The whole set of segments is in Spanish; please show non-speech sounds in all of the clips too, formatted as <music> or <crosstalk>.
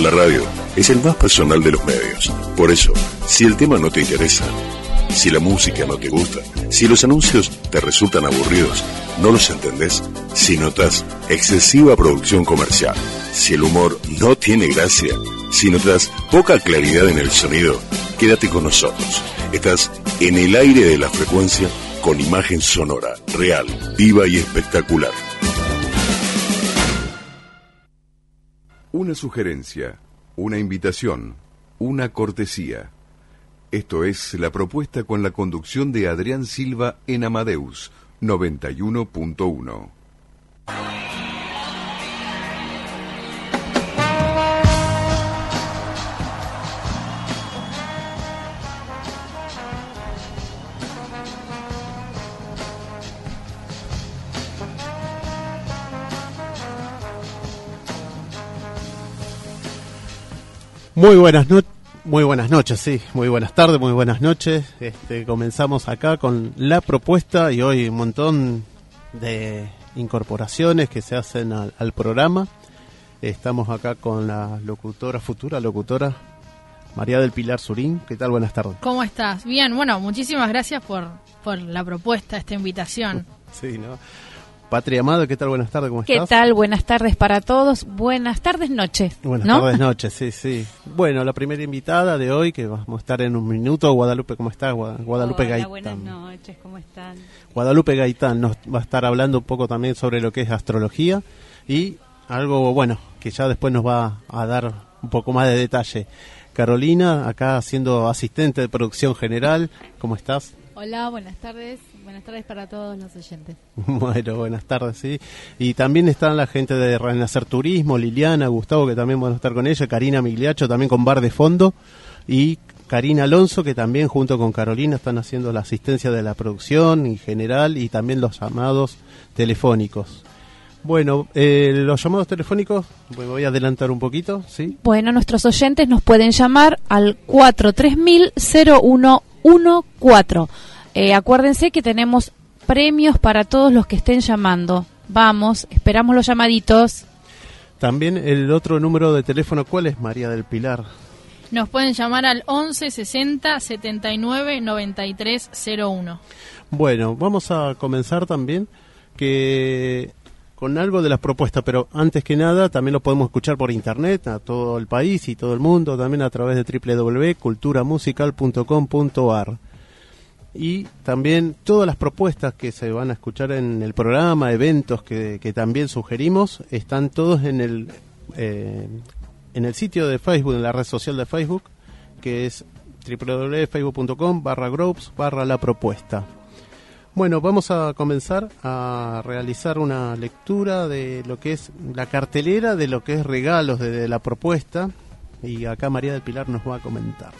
La radio es el más personal de los medios. Por eso, si el tema no te interesa, si la música no te gusta, si los anuncios te resultan aburridos, no los entendés, si notas excesiva producción comercial, si el humor no tiene gracia, si notas poca claridad en el sonido, quédate con nosotros. Estás en el aire de la frecuencia con imagen sonora, real, viva y espectacular. Una sugerencia, una invitación, una cortesía. Esto es la propuesta con la conducción de Adrián Silva en Amadeus 91.1. Muy buenas noches. Muy buenas noches, sí, muy buenas tardes, muy buenas noches. Este, comenzamos acá con la propuesta y hoy un montón de incorporaciones que se hacen al, al programa. Estamos acá con la locutora, futura locutora, María del Pilar Surín. ¿Qué tal? Buenas tardes. ¿Cómo estás? Bien, bueno, muchísimas gracias por, por la propuesta, esta invitación. Sí, ¿no? Patria Amado, ¿qué tal? Buenas tardes, ¿cómo ¿Qué estás? tal? Buenas tardes para todos. Buenas tardes, noche. Buenas ¿no? tardes, noches, sí, sí. Bueno, la primera invitada de hoy, que vamos a estar en un minuto, Guadalupe, ¿cómo estás? Gua- Guadalupe Hola, Gaitán. buenas noches, ¿cómo están? Guadalupe Gaitán nos va a estar hablando un poco también sobre lo que es astrología y algo, bueno, que ya después nos va a dar un poco más de detalle. Carolina, acá siendo asistente de producción general, ¿cómo estás? Hola, buenas tardes. Buenas tardes para todos los oyentes. <laughs> Bueno, buenas tardes, sí. Y también están la gente de Renacer Turismo, Liliana, Gustavo, que también van a estar con ella, Karina Migliacho, también con Bar de Fondo, y Karina Alonso, que también junto con Carolina están haciendo la asistencia de la producción en general y también los llamados telefónicos. Bueno, eh, los llamados telefónicos, me voy a adelantar un poquito, ¿sí? Bueno, nuestros oyentes nos pueden llamar al 43000-0114. Eh, acuérdense que tenemos premios para todos los que estén llamando. Vamos, esperamos los llamaditos. También el otro número de teléfono, ¿cuál es María del Pilar? Nos pueden llamar al 11 60 79 93 01. Bueno, vamos a comenzar también que con algo de las propuestas, pero antes que nada también lo podemos escuchar por internet a todo el país y todo el mundo, también a través de www.culturamusical.com.ar. Y también todas las propuestas que se van a escuchar en el programa, eventos que, también sugerimos, están todos en el, eh, en el sitio de Facebook, en la red social de Facebook, que es www.facebook.com barra groups barra la propuesta. Bueno, vamos a comenzar a realizar una lectura de lo que es la cartelera de lo que es regalos de la propuesta y acá María del Pilar nos va a comentar.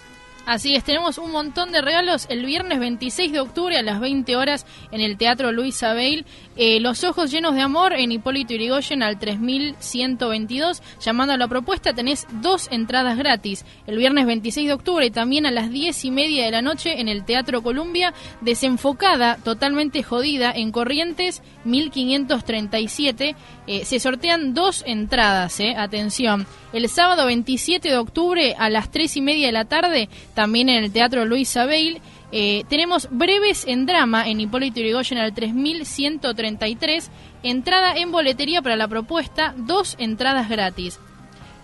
Así es, tenemos un montón de regalos el viernes 26 de octubre a las 20 horas en el Teatro Luis Abel. Eh, Los ojos llenos de amor en Hipólito Yrigoyen al 3122. Llamando a la propuesta tenés dos entradas gratis. El viernes 26 de octubre y también a las 10 y media de la noche en el Teatro Columbia. Desenfocada, totalmente jodida, en Corrientes 1537. Eh, se sortean dos entradas, eh. atención. El sábado 27 de octubre a las 3 y media de la tarde, también en el Teatro Luis Abel, eh, tenemos Breves en Drama en Hipólito Yrigoyen al 3133. Entrada en boletería para la propuesta, dos entradas gratis.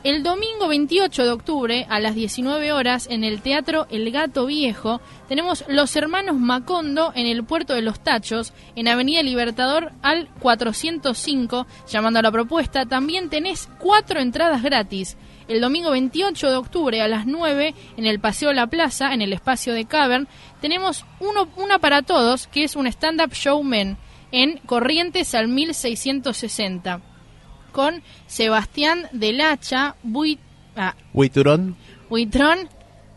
El domingo 28 de octubre a las 19 horas en el Teatro El Gato Viejo tenemos Los Hermanos Macondo en el Puerto de los Tachos, en Avenida Libertador al 405, llamando a la propuesta. También tenés cuatro entradas gratis. El domingo 28 de octubre a las 9 en el Paseo La Plaza, en el espacio de Cavern, tenemos uno, una para todos, que es un stand-up showman en Corrientes al 1660 con Sebastián Del Hacha, Bui, ah, Buitrón,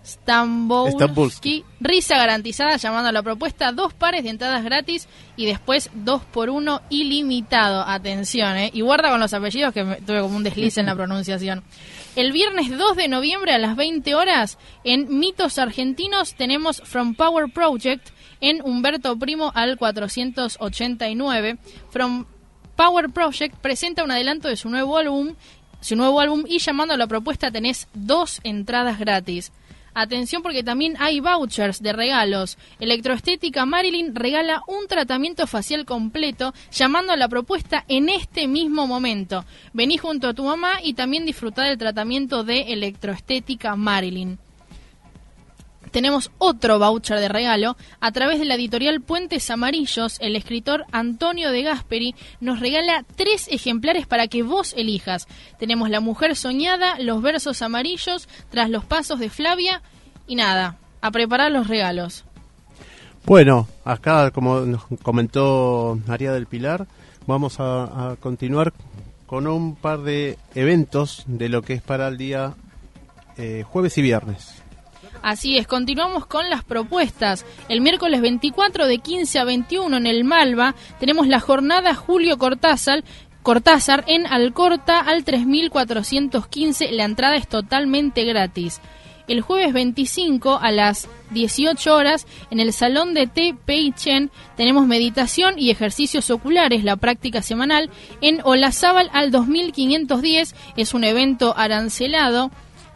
Stambowski, risa garantizada llamando a la propuesta, dos pares de entradas gratis y después dos por uno ilimitado. Atención, ¿eh? Y guarda con los apellidos que me- tuve como un desliz en la <laughs> pronunciación. El viernes 2 de noviembre a las 20 horas en Mitos Argentinos tenemos From Power Project en Humberto Primo al 489. From Power Project presenta un adelanto de su nuevo álbum su nuevo álbum y llamando a la propuesta tenés dos entradas gratis. Atención porque también hay vouchers de regalos. Electroestética Marilyn regala un tratamiento facial completo llamando a la propuesta en este mismo momento. Vení junto a tu mamá y también disfrutar del tratamiento de Electroestética Marilyn tenemos otro voucher de regalo. A través de la editorial Puentes Amarillos, el escritor Antonio de Gasperi nos regala tres ejemplares para que vos elijas. Tenemos La Mujer Soñada, Los Versos Amarillos, Tras los Pasos de Flavia y nada, a preparar los regalos. Bueno, acá, como nos comentó María del Pilar, vamos a, continuar con un par de eventos de lo que es para el día eh, jueves y viernes. Así es, continuamos con las propuestas. El miércoles 24 de 15 a 21 en el Malva tenemos la jornada Julio Cortázar, Cortázar en Alcorta al 3415. La entrada es totalmente gratis. El jueves 25 a las 18 horas en el Salón de T. Pei Chen tenemos meditación y ejercicios oculares, la práctica semanal. En Olazábal al 2510 es un evento arancelado.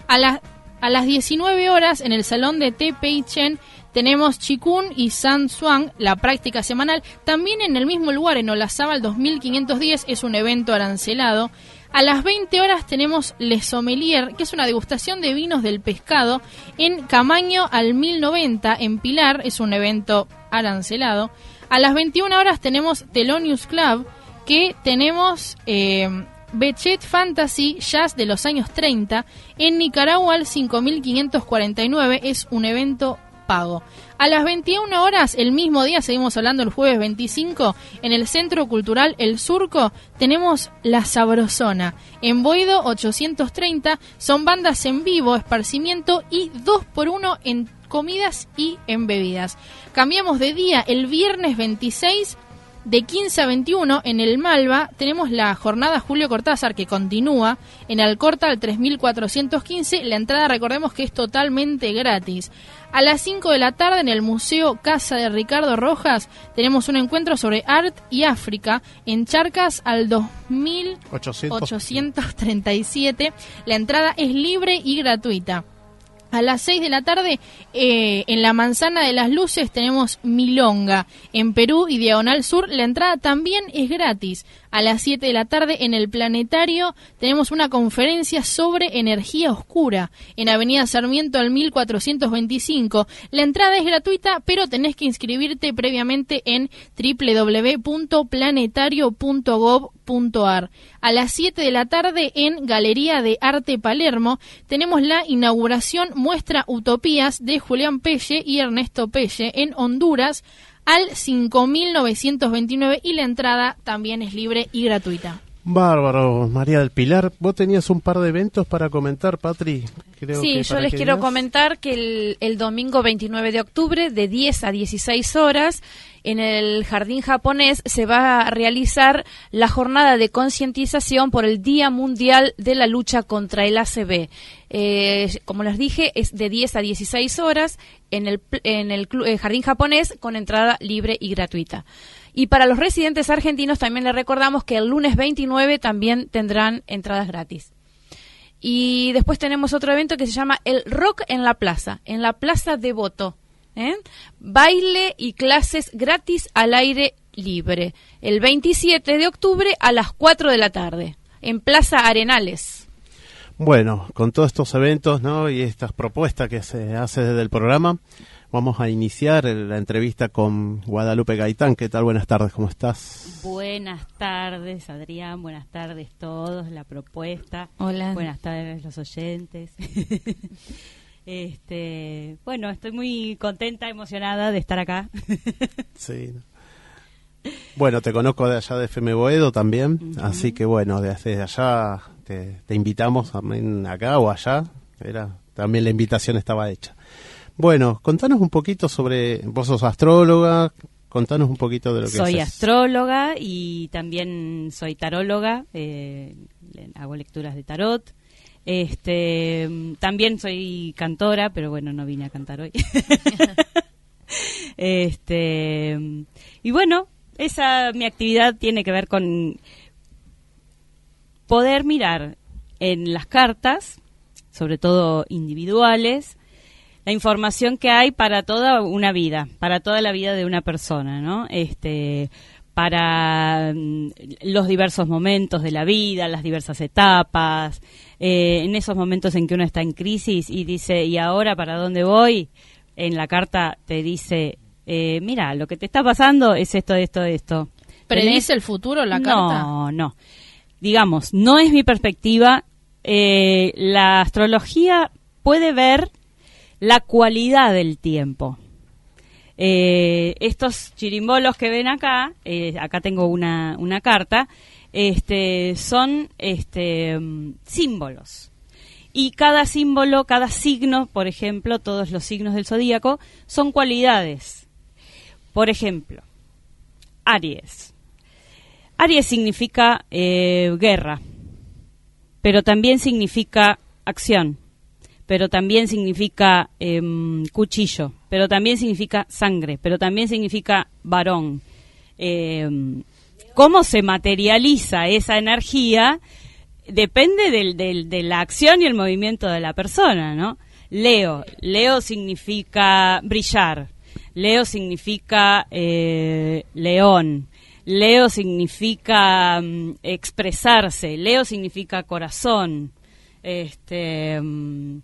A las a las 19 horas en el salón de T. Pei Chen tenemos Chikun y San Suan, la práctica semanal. También en el mismo lugar, en Olazábal 2510, es un evento arancelado. A las 20 horas tenemos Le Sommelier, que es una degustación de vinos del pescado. En Camaño al 1090, en Pilar, es un evento arancelado. A las 21 horas tenemos Telonius Club, que tenemos eh, Bechet Fantasy Jazz de los años 30 en Nicaragua al 5549 es un evento pago. A las 21 horas, el mismo día, seguimos hablando el jueves 25, en el Centro Cultural El Surco, tenemos La Sabrosona. En Boido 830 son bandas en vivo, esparcimiento y 2 por 1 en comidas y en bebidas. Cambiamos de día el viernes 26 de 15 a 21 en el Malva tenemos la jornada Julio Cortázar que continúa en Alcorta al 3415. La entrada recordemos que es totalmente gratis. A las 5 de la tarde en el Museo Casa de Ricardo Rojas tenemos un encuentro sobre art y África en Charcas al 2837. La entrada es libre y gratuita. A las 6 de la tarde, eh, en la Manzana de las Luces, tenemos Milonga. En Perú y Diagonal Sur, la entrada también es gratis. A las 7 de la tarde, en el Planetario, tenemos una conferencia sobre energía oscura. En Avenida Sarmiento al 1425. La entrada es gratuita, pero tenés que inscribirte previamente en www.planetario.gov.ar. A las 7 de la tarde, en Galería de Arte Palermo, tenemos la inauguración Muestra Utopías de Julián Pelle y Ernesto Pelle en Honduras al 5.929 y la entrada también es libre y gratuita. Bárbaro, María del Pilar. Vos tenías un par de eventos para comentar, Patri. sí, yo les quiero comentar que el, el, domingo 29 de octubre, de 10 a 16 horas, en el Jardín Japonés se va a realizar la jornada de concientización por el Día Mundial de la Lucha contra el ACB. Eh, como les dije, es de 10 a 16 horas en el, en el eh, Jardín Japonés con entrada libre y gratuita. Y para los residentes argentinos también les recordamos que el lunes 29 también tendrán entradas gratis. Y después tenemos otro evento que se llama el Rock en la Plaza, en la Plaza de Voto. ¿eh? Baile y clases gratis al aire libre. El 27 de octubre a las 4 de la tarde, en Plaza Arenales. Bueno, con todos estos eventos ¿no? y estas propuestas que se hace desde el programa, vamos a iniciar la entrevista con Guadalupe Gaitán. ¿Qué tal? Buenas tardes, ¿cómo estás? Buenas tardes, Adrián. Buenas tardes todos. La propuesta. Hola. Buenas tardes, los oyentes. <laughs> Este, bueno, estoy muy contenta, emocionada de estar acá. <laughs> sí. Bueno, te conozco de allá de FM Boedo también, así que bueno, desde allá te, invitamos también acá o allá. Era, también la invitación estaba hecha. Bueno, contanos un poquito sobre, vos sos astróloga, contanos un poquito de lo que Soy astróloga y también soy taróloga, eh, hago lecturas de tarot. Este, también soy cantora, pero bueno, no vine a cantar hoy. <laughs> este, y bueno, esa mi actividad tiene que ver con poder mirar en las cartas, sobre todo individuales, la información que hay para toda una vida, para toda la vida de una persona, ¿no? Este, para mm, los diversos momentos de la vida, las diversas etapas, eh, en esos momentos en que uno está en crisis y dice, ¿y ahora para dónde voy? En la carta te dice, eh, mira, lo que te está pasando es esto, esto, esto. ¿Predice el futuro la carta? No, no. Digamos, no es mi perspectiva. Eh, la astrología puede ver la cualidad del tiempo. Eh, estos chirimbolos que ven acá, eh, acá tengo una, una carta, este, son este, símbolos. Y cada símbolo, cada signo, por ejemplo, todos los signos del zodíaco, son cualidades. Por ejemplo, Aries. Aries significa eh, guerra, pero también significa acción pero también significa em, cuchillo, pero también significa sangre, pero también significa varón. Em, ¿Cómo se materializa esa energía? Depende de la acción y el movimiento de la persona, ¿no? Leo, Leo significa brillar, Leo significa eh, león, Leo significa mm, expresarse, Leo significa corazón, este, mm,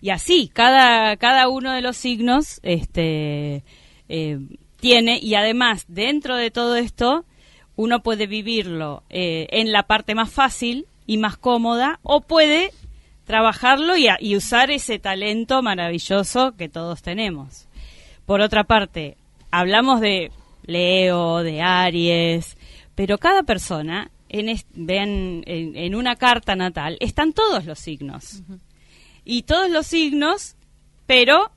y así, cada, cada uno de los signos este, eh, tiene, y además, dentro de todo esto, uno puede vivirlo eh, en la parte más fácil y más cómoda, o puede trabajarlo y, y usar ese talento maravilloso que todos tenemos. Por otra parte, hablamos de Leo, de Aries, pero cada persona, en vean, en, una carta natal, están todos los signos y todos los signos, pero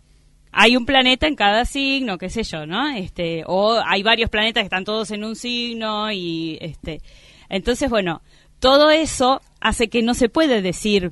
hay un planeta en cada signo, qué sé yo, ¿no? Este, o hay varios planetas que están todos en un signo y este, entonces bueno, todo eso hace que no se puede decir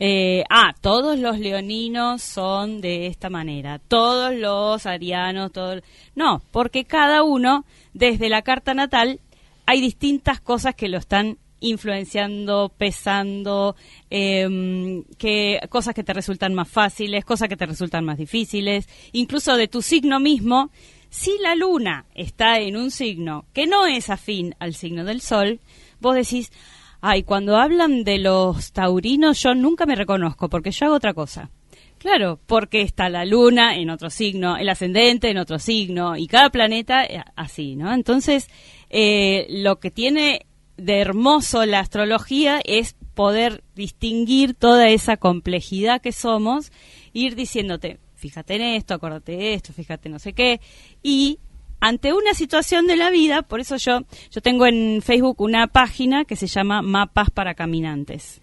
eh, ah, todos los leoninos son de esta manera, todos los arianos, todos... No, porque cada uno, desde la carta natal, hay distintas cosas que lo están influenciando, pesando, eh, que, cosas que te resultan más fáciles, cosas que te resultan más difíciles, incluso de tu signo mismo. Si la luna está en un signo que no es afín al signo del sol, vos decís, ay, cuando hablan de los taurinos yo nunca me reconozco porque yo hago otra cosa. Claro, porque está la luna en otro signo, el ascendente en otro signo y cada planeta eh, así, ¿no? Entonces, eh, lo que tiene de hermoso la astrología es poder distinguir toda esa complejidad que somos, ir diciéndote, fíjate en esto, acordate de esto, fíjate no sé qué, y ante una situación de la vida, por eso yo, yo tengo en Facebook una página que se llama Mapas para Caminantes.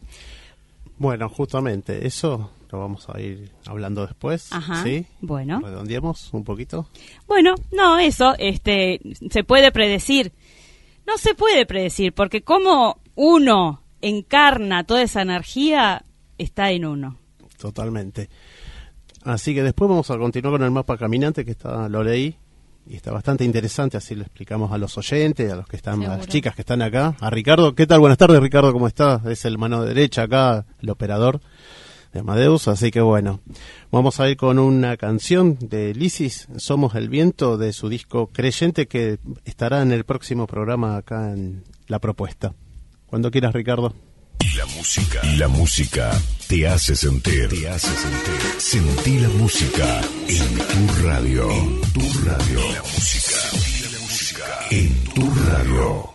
Bueno, justamente, eso lo vamos a ir hablando después. Ajá. ¿Sí? Bueno. Redondeemos un poquito. Bueno, no, eso, este, se puede predecir no se puede predecir, porque como uno encarna toda esa energía, está en uno. Totalmente. Así que después vamos a continuar con el mapa caminante que está, lo leí y está bastante interesante, así lo explicamos a los oyentes, a los que están, a las chicas que están acá. A Ricardo, ¿qué tal? Buenas tardes, Ricardo, ¿cómo estás? Es el mano derecha acá, el operador de Amadeus, así que bueno, vamos a ir con una canción de Lisis, Somos el Viento, de su disco Creyente, que estará en el próximo programa acá en La Propuesta. Cuando quieras, Ricardo. La música. La música te hace sentir. Te hace sentir. Sentí la música en tu radio. En tu radio. La música. La música. En tu radio.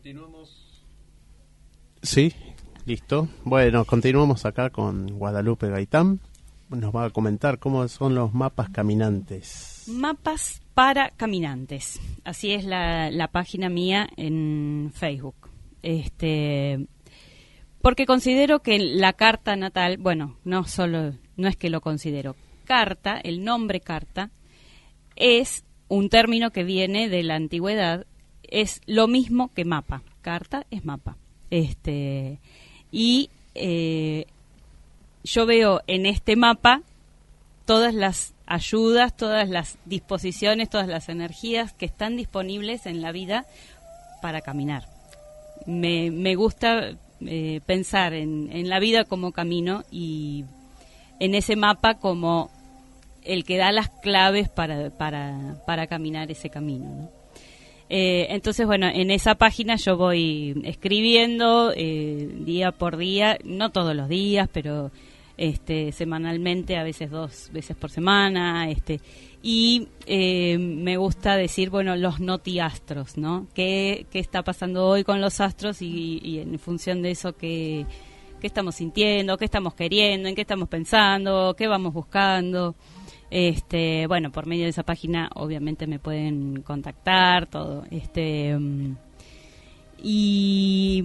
Continuamos. Sí, listo. Bueno, continuamos acá con Guadalupe Gaitán. Nos va a comentar cómo son los mapas caminantes. Mapas para caminantes. Así es la, la página mía en Facebook. Este, porque considero que la carta natal, bueno, no solo, no es que lo considero, carta, el nombre carta, es un término que viene de la antigüedad es lo mismo que mapa. Carta es mapa. Este, y eh, yo veo en este mapa todas las ayudas, todas las disposiciones, todas las energías que están disponibles en la vida para caminar. Me, me gusta eh, pensar en, en, la vida como camino y en ese mapa como el que da las claves para, para, para caminar ese camino. ¿no? Eh, entonces, bueno, en esa página yo voy escribiendo eh, día por día, no todos los días, pero este, semanalmente, a veces dos veces por semana, este, y eh, me gusta decir, bueno, los notiastros, ¿no? ¿Qué, ¿Qué, está pasando hoy con los astros y, y en función de eso qué, qué estamos sintiendo, qué estamos queriendo, en qué estamos pensando, qué vamos buscando? Este, bueno, por medio de esa página obviamente me pueden contactar, todo. Este mm, y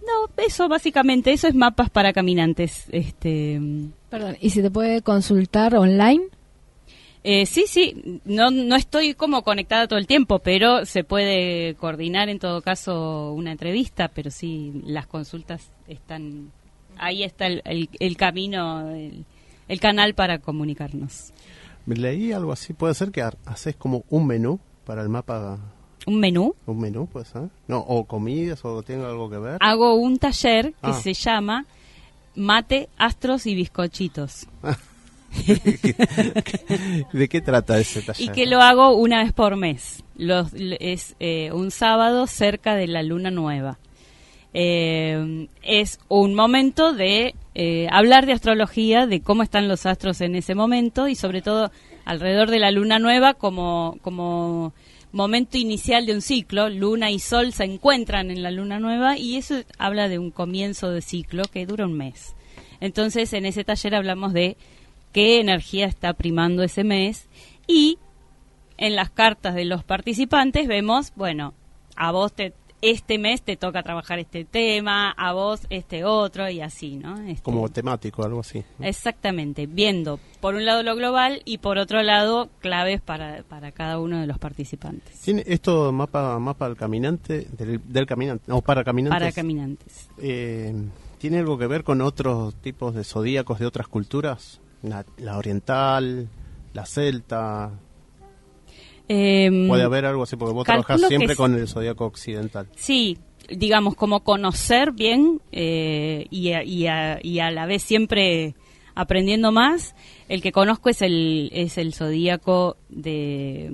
no, eso básicamente, eso es mapas para caminantes. Este mm. Perdón, ¿y si te puede consultar online? Eh, sí, sí, no, no estoy como conectada todo el tiempo, pero se puede coordinar en todo caso una entrevista, pero sí, las consultas están, ahí está el, el, camino, el, el canal para comunicarnos. Leí algo así, puede ser que haces como un menú para el mapa. ¿Un menú? Un menú, puede ser. No, o comidas, o tenga algo que ver. Hago un taller que ah. se llama Mate, Astros y Bizcochitos. <laughs> ¿De qué trata ese taller? Y que lo hago una vez por mes. Los, es eh, un sábado cerca de la luna nueva. Eh, es un momento de eh, hablar de astrología, de cómo están los astros en ese momento y sobre todo alrededor de la luna nueva como, como momento inicial de un ciclo. Luna y Sol se encuentran en la luna nueva y eso habla de un comienzo de ciclo que dura un mes. Entonces en ese taller hablamos de qué energía está primando ese mes y en las cartas de los participantes vemos, bueno, a vos te este mes te toca trabajar este tema, a vos este otro y así, ¿no? Este, Como temático, algo así. Exactamente, viendo por un lado lo global y por otro lado claves para, para cada uno de los participantes. ¿Tiene esto mapa mapa del caminante, del, caminante, no, para caminantes? Para caminantes. Eh, ¿Tiene algo que ver con otros tipos de zodíacos de otras culturas? La, oriental, la celta. Em, Puede haber algo así, porque vos trabajás siempre con el zodíaco occidental. Sí, digamos, como conocer bien eh, y, y, a, la vez siempre aprendiendo más. El que conozco es el, es el zodíaco de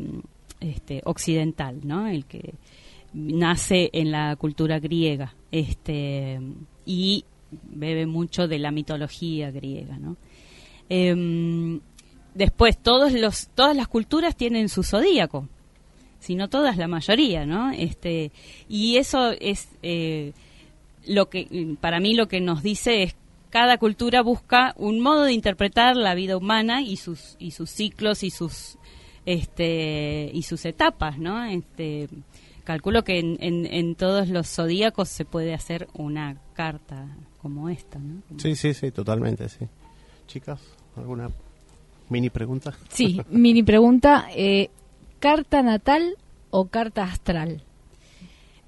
este, occidental, ¿no? El que nace en la cultura griega este, y bebe mucho de la mitología griega, ¿no? Em, después, todos los, todas las culturas tienen su zodíaco, si no todas, la mayoría, ¿no? Este, y eso es eh, lo que, para mí, lo que nos dice es cada cultura busca un modo de interpretar la vida humana y sus y sus ciclos y sus este y sus etapas, ¿no? Este calculo que en, en, todos los zodíacos se puede hacer una carta como esta, ¿no? Sí, sí, sí, totalmente, sí. Chicas, ¿alguna mini pregunta? Sí, <laughs> mini pregunta. Eh, ¿Carta natal o carta astral?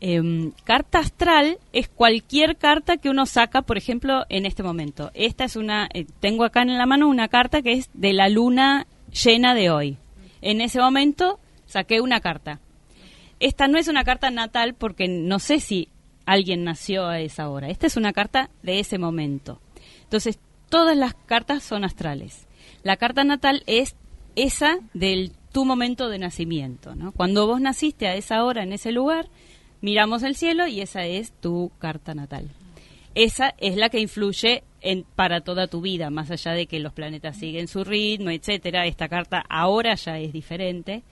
Em, carta astral es cualquier carta que uno saca, por ejemplo, en este momento. Esta es una, eh, tengo acá en la mano una carta que es de la luna llena de hoy. En ese momento saqué una carta. Esta no es una carta natal porque no sé si alguien nació a esa hora. Esta es una carta de ese momento. Entonces, todas las cartas son astrales. La carta natal es esa del tu momento de nacimiento, ¿no? Cuando vos naciste a esa hora en ese lugar, miramos el cielo y esa es tu carta natal. Esa es la que influye en, para toda tu vida, más allá de que los planetas siguen su ritmo, etcétera. Esta carta ahora ya es diferente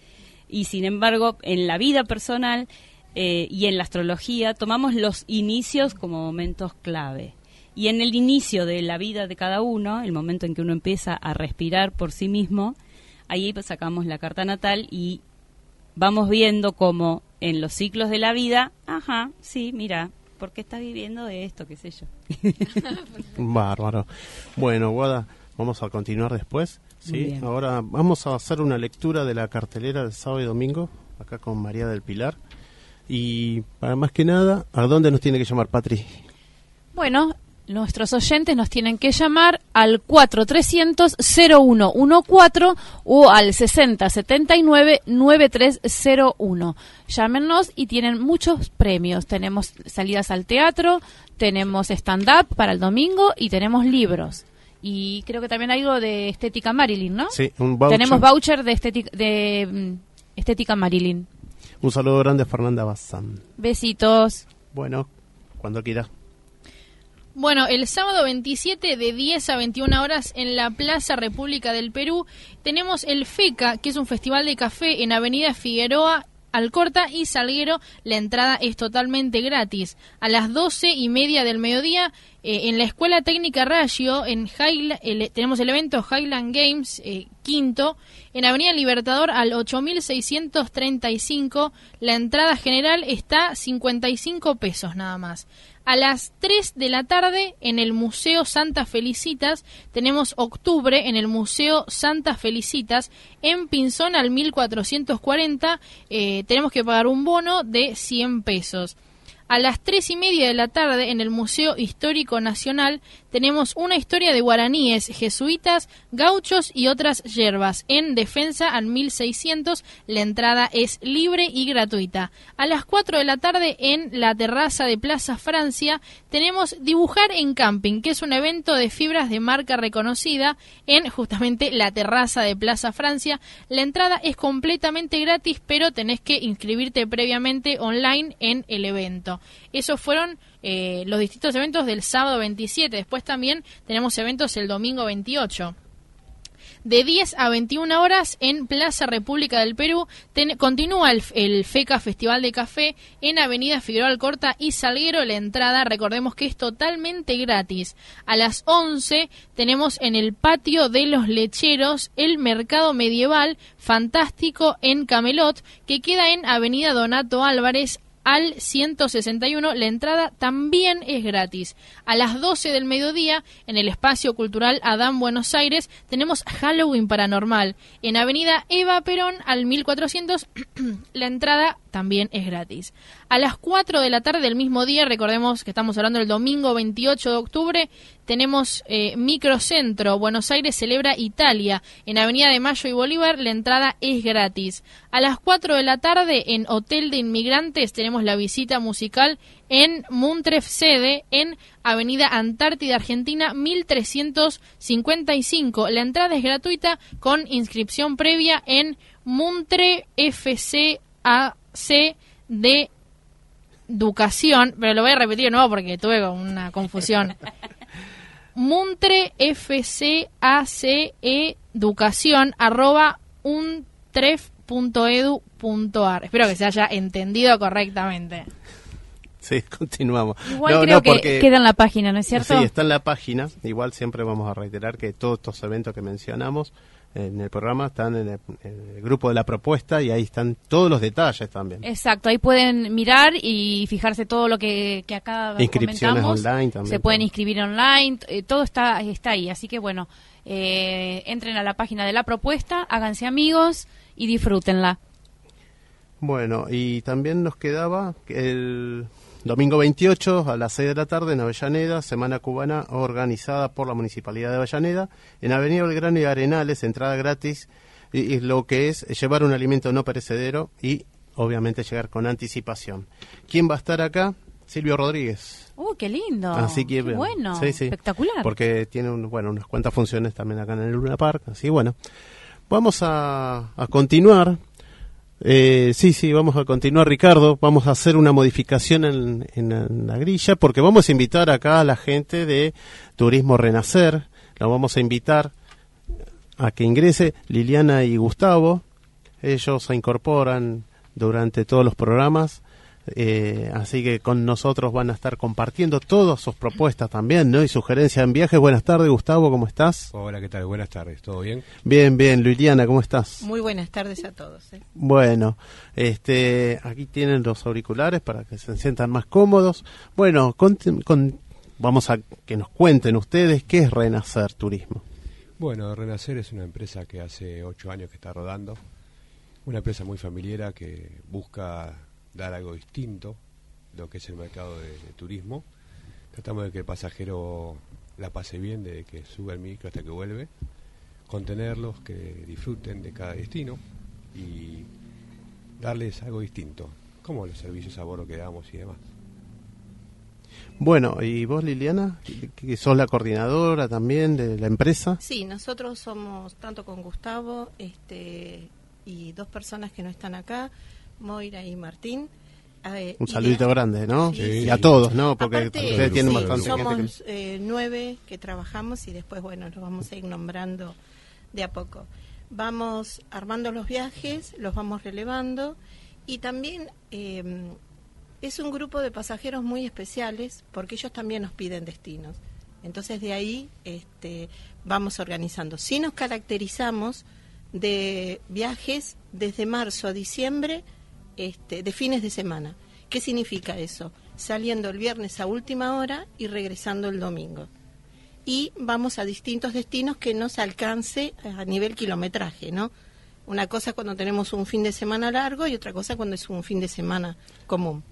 y sin embargo en la vida personal eh, y en la astrología tomamos los inicios como momentos clave. Y en el inicio de la vida de cada uno, el momento en que uno empieza a respirar por sí mismo, ahí pues sacamos la carta natal y vamos viendo cómo en los ciclos de la vida, ajá, sí, mira, ¿por qué estás viviendo de esto? ¿Qué sé yo? <laughs> Bárbaro. Bueno, Guada, vamos a continuar después. Sí, ahora vamos a hacer una lectura de la cartelera del sábado y domingo, acá con María del Pilar. Y para más que nada, ¿a dónde nos tiene que llamar, Patri? Bueno, nuestros oyentes nos tienen que llamar al 4300-0114 o al 6079-9301. Llámenos y tienen muchos premios. Tenemos salidas al teatro, tenemos stand-up para el domingo y tenemos libros. Y creo que también hay algo de Estética Marilyn, ¿no? Sí, un voucher. Tenemos voucher de, estética, de mm, Estética Marilyn. Un saludo grande a Fernanda Bazán. Besitos. Bueno, cuando quiera. Bueno, el sábado 27 de 10 a 21 horas en la Plaza República del Perú tenemos el FECA, que es un festival de café en Avenida Figueroa Alcorta y Salguero, la entrada es totalmente gratis. A las doce y media del mediodía, eh, en la Escuela Técnica Ratio, en tenemos el evento Highland Games eh, quinto, en Avenida Libertador al 8635. La entrada general está 55 pesos nada más. A las 3 de la tarde en el Museo Santa Felicitas tenemos octubre en el Museo Santa Felicitas en Pinzón al 1440 eh, tenemos que pagar un bono de 100 pesos. A las tres y media de la tarde en el Museo Histórico Nacional tenemos una historia de guaraníes, jesuitas, gauchos y otras yerbas en defensa al 1600. La entrada es libre y gratuita. A las 4 de la tarde en la terraza de Plaza Francia tenemos Dibujar en Camping, que es un evento de fibras de marca reconocida en justamente la terraza de Plaza Francia. La entrada es completamente gratis, pero tenés que inscribirte previamente online en el evento. Esos fueron eh, los distintos eventos del sábado 27. Después también tenemos eventos el domingo 28 de 10 a 21 horas en Plaza República del Perú. continúa el, FECA Festival de Café en Avenida Figueroa Alcorta y Salguero. La entrada, recordemos que es totalmente gratis. A las 11 tenemos en el patio de los lecheros el mercado medieval fantástico en Camelot, que queda en Avenida Donato Álvarez al 161. La entrada también es gratis. A las 12 del mediodía, en el espacio cultural Adán Buenos Aires, tenemos Halloween Paranormal. En Avenida Eva Perón al 1400, <clears throat> la entrada también es gratis. A las 4 de la tarde del mismo día, recordemos que estamos hablando del domingo 28 de octubre, tenemos eh, Microcentro, Buenos Aires celebra Italia. En Avenida de Mayo y Bolívar la entrada es gratis. A las 4 de la tarde en Hotel de Inmigrantes tenemos la visita musical en Muntref sede en Avenida Antártida Argentina 1355. La entrada es gratuita con inscripción previa en Muntre FCAC de Educación, pero lo voy a repetir de nuevo porque tuve una confusión. <laughs> Muntre FCACE Educación arroba untref.edu.ar. Espero que se haya entendido correctamente. Sí, <laughs> continuamos. Igual creo que queda en la página, ¿no es cierto? Sí, está en la página. Igual siempre vamos a reiterar que todos estos eventos que mencionamos en el programa están en el, grupo de la propuesta y ahí están todos los detalles también. Exacto, ahí pueden mirar y fijarse todo lo que, que acá Inscripciones online también. Se pueden inscribir online, eh, todo está, está ahí. Así que bueno, eh, entren a la página de la propuesta, háganse amigos y disfrútenla. Bueno, y también nos quedaba el Domingo 28 a las 6 de la tarde en Avellaneda, Semana Cubana organizada por la Municipalidad de Avellaneda, en Avenida Belgrano y Arenales, entrada gratis, y, lo que es llevar un alimento no perecedero y obviamente llegar con anticipación. ¿Quién va a estar acá? Silvio Rodríguez. ¡Uh, qué lindo! Así que, bueno, espectacular. Porque tiene bueno, unas cuantas funciones también acá en el Luna Park, así bueno. Vamos a, a continuar eh, sí, sí, vamos a continuar, Ricardo. Vamos a hacer una modificación en, la grilla porque vamos a invitar acá a la gente de Turismo Renacer. La vamos a invitar a que ingrese Liliana y Gustavo. Ellos se incorporan durante todos los programas eh, así que con nosotros van a estar compartiendo todas sus propuestas también, ¿no? Y sugerencias en viajes. Buenas tardes, Gustavo, ¿cómo estás? Hola, ¿qué tal? Buenas tardes, ¿todo bien? Bien, bien. Liliana, ¿cómo estás? Muy buenas tardes a todos. ¿eh? Bueno, este, aquí tienen los auriculares para que se sientan más cómodos. Bueno, con, vamos a que nos cuenten ustedes qué es Renacer Turismo. Bueno, Renacer es una empresa que hace ocho años que está rodando. Una empresa muy familiar que busca dar algo distinto, lo que es el mercado de, turismo. Tratamos de que el pasajero la pase bien desde que sube al micro hasta que vuelve, contenerlos, que disfruten de cada destino y darles algo distinto, como los servicios a bordo que damos y demás. Bueno, ¿y vos Liliana, que sos la coordinadora también de la empresa? Sí, nosotros somos tanto con Gustavo este, y dos personas que no están acá, Moira y Martín. un saludito grande, ¿no? Y a todos, ¿no? Porque ustedes tienen bastante Somos eh, nueve que trabajamos y después, bueno, los vamos a ir nombrando de a poco. Vamos armando los viajes, los vamos relevando y también em, es un grupo de pasajeros muy especiales porque ellos también nos piden destinos. Entonces de ahí este, vamos organizando. Si nos caracterizamos de viajes desde marzo a diciembre este, de fines de semana. ¿Qué significa eso? Saliendo el viernes a última hora y regresando el domingo. Y vamos a distintos destinos que nos alcance a nivel kilometraje, ¿no? Una cosa cuando tenemos un fin de semana largo y otra cosa cuando es un fin de semana común.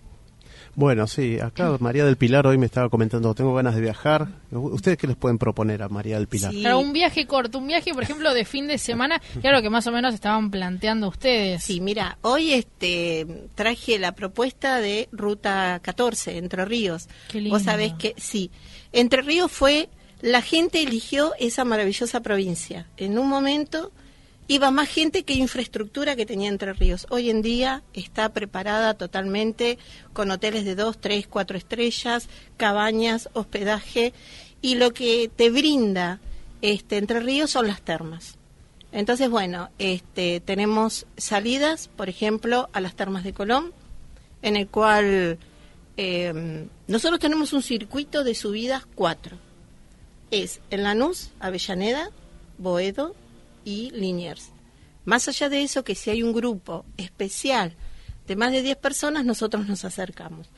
Bueno, sí, acá María del Pilar hoy me estaba comentando, tengo ganas de viajar. ¿Ustedes qué les pueden proponer a María del Pilar? un viaje corto, un viaje, por ejemplo, de fin de semana, claro que más o menos estaban planteando ustedes. Sí, mira, hoy este traje la propuesta de Ruta 14, Entre Ríos. Qué Vos sabés que, sí, Entre Ríos fue, la gente eligió esa maravillosa provincia. En un momento iba más gente que infraestructura que tenía Entre Ríos. Hoy en día está preparada totalmente con hoteles de dos, tres, cuatro estrellas, cabañas, hospedaje y lo que te brinda este Entre Ríos son las termas. Entonces, bueno, este, tenemos salidas, por ejemplo, a las termas de Colón, en el cual em, nosotros tenemos un circuito de subidas cuatro. Es en Lanús, Avellaneda, Boedo, y Liniers. Más allá de eso, que si hay un grupo especial de más de 10 personas, nosotros nos acercamos.